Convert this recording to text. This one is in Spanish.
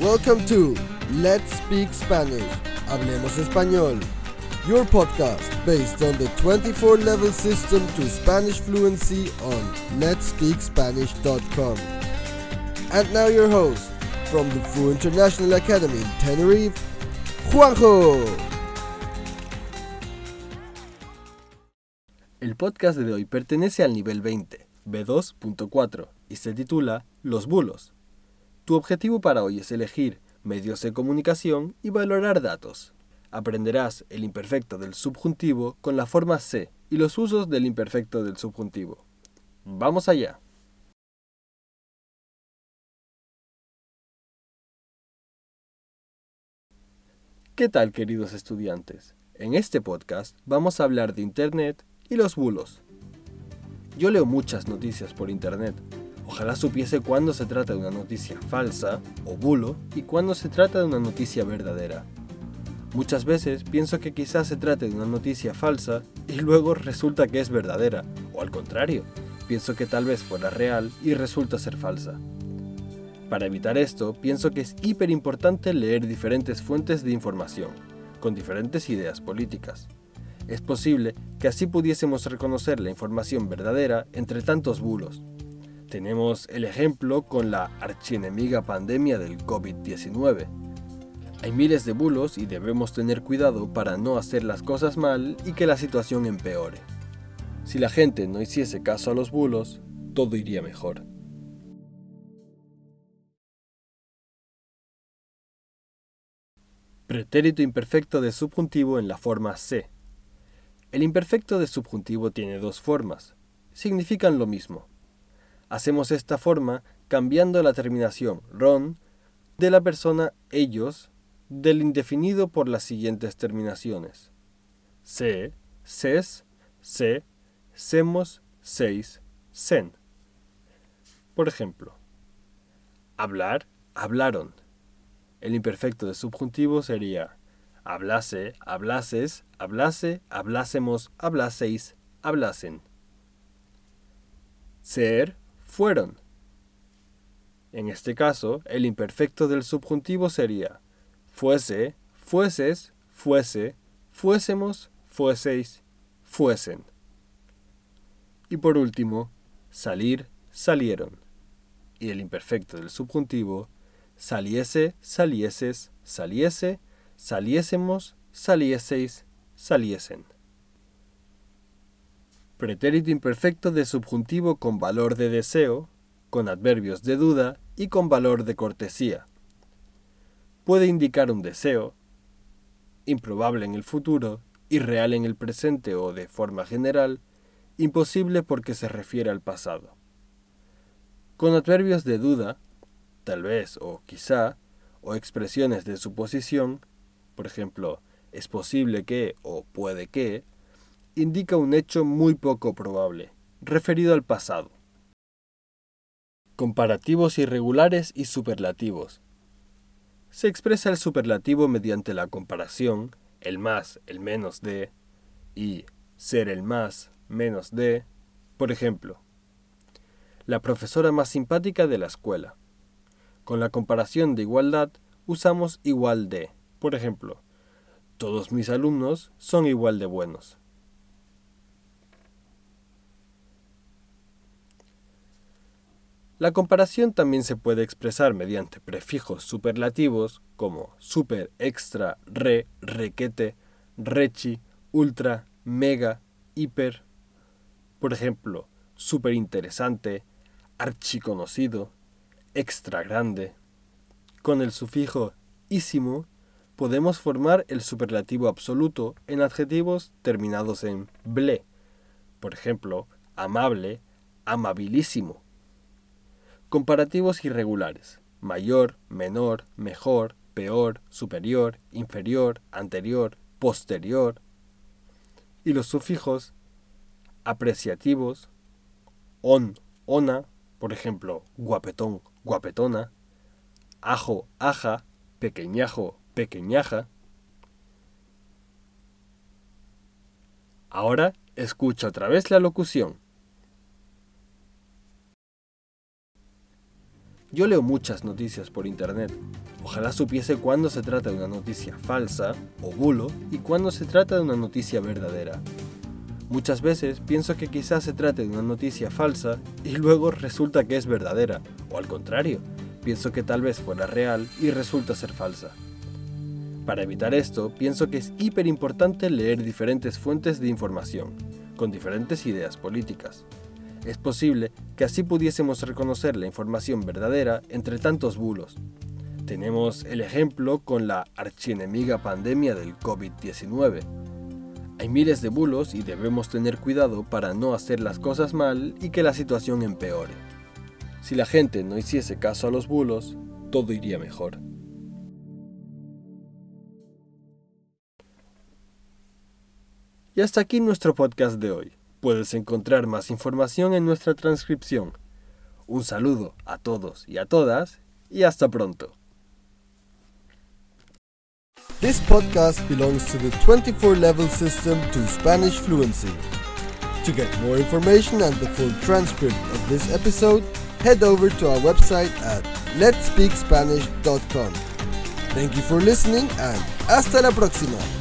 Welcome to Let's Speak Spanish. Hablemos Español. Your podcast based on the 24 level system to Spanish fluency on letspeakspanish.com. And now your host from the Fu International Academy in Tenerife, Juanjo. El podcast de hoy pertenece al nivel 20, B2.4, y se titula Los bulos. Tu objetivo para hoy es elegir medios de comunicación y valorar datos. Aprenderás el imperfecto del subjuntivo con la forma C y los usos del imperfecto del subjuntivo. ¡Vamos allá! ¿Qué tal queridos estudiantes? En este podcast vamos a hablar de Internet y los bulos. Yo leo muchas noticias por Internet. Ojalá supiese cuándo se trata de una noticia falsa o bulo y cuándo se trata de una noticia verdadera. Muchas veces pienso que quizás se trate de una noticia falsa y luego resulta que es verdadera, o al contrario, pienso que tal vez fuera real y resulta ser falsa. Para evitar esto, pienso que es hiper importante leer diferentes fuentes de información, con diferentes ideas políticas. Es posible que así pudiésemos reconocer la información verdadera entre tantos bulos. Tenemos el ejemplo con la archienemiga pandemia del COVID-19. Hay miles de bulos y debemos tener cuidado para no hacer las cosas mal y que la situación empeore. Si la gente no hiciese caso a los bulos, todo iría mejor. Pretérito imperfecto de subjuntivo en la forma C. El imperfecto de subjuntivo tiene dos formas. Significan lo mismo. Hacemos esta forma cambiando la terminación ron de la persona ellos del indefinido por las siguientes terminaciones. Se, ses, se, semos, seis, sen. Por ejemplo, hablar, hablaron. El imperfecto de subjuntivo sería hablase, hablases, hablase, hablásemos, hablaseis, hablasen. Ser, fueron. En este caso, el imperfecto del subjuntivo sería fuese, fueses, fuese, fuésemos, fueseis, fuesen. Y por último, salir, salieron. Y el imperfecto del subjuntivo, saliese, salieses, saliese, saliésemos, salieseis, saliesen. Pretérito imperfecto de subjuntivo con valor de deseo, con adverbios de duda y con valor de cortesía. Puede indicar un deseo, improbable en el futuro, irreal en el presente o de forma general, imposible porque se refiere al pasado. Con adverbios de duda, tal vez o quizá, o expresiones de suposición, por ejemplo, es posible que o puede que, indica un hecho muy poco probable, referido al pasado. Comparativos irregulares y superlativos. Se expresa el superlativo mediante la comparación, el más, el menos de, y ser el más, menos de, por ejemplo, la profesora más simpática de la escuela. Con la comparación de igualdad usamos igual de, por ejemplo, todos mis alumnos son igual de buenos. La comparación también se puede expresar mediante prefijos superlativos como super, extra, re, requete, rechi, ultra, mega, hiper. Por ejemplo, super interesante, archiconocido, extra grande. Con el sufijo ísimo podemos formar el superlativo absoluto en adjetivos terminados en ble. Por ejemplo, amable, amabilísimo. Comparativos irregulares. Mayor, menor, mejor, peor, superior, inferior, anterior, posterior. Y los sufijos apreciativos, on, ona, por ejemplo, guapetón, guapetona, ajo, aja, pequeñajo, pequeñaja. Ahora escucha otra vez la locución. Yo leo muchas noticias por internet. Ojalá supiese cuándo se trata de una noticia falsa o bulo y cuándo se trata de una noticia verdadera. Muchas veces pienso que quizás se trate de una noticia falsa y luego resulta que es verdadera, o al contrario, pienso que tal vez fuera real y resulta ser falsa. Para evitar esto, pienso que es hiper importante leer diferentes fuentes de información, con diferentes ideas políticas. Es posible que así pudiésemos reconocer la información verdadera entre tantos bulos. Tenemos el ejemplo con la archienemiga pandemia del COVID-19. Hay miles de bulos y debemos tener cuidado para no hacer las cosas mal y que la situación empeore. Si la gente no hiciese caso a los bulos, todo iría mejor. Y hasta aquí nuestro podcast de hoy. Puedes encontrar más información en nuestra transcripción. Un saludo a todos y a todas y hasta pronto. This podcast belongs to the 24 level system to Spanish fluency. To get more information and the full transcript of this episode, head over to our website at letspeakspanish.com. Thank you for listening and hasta la próxima.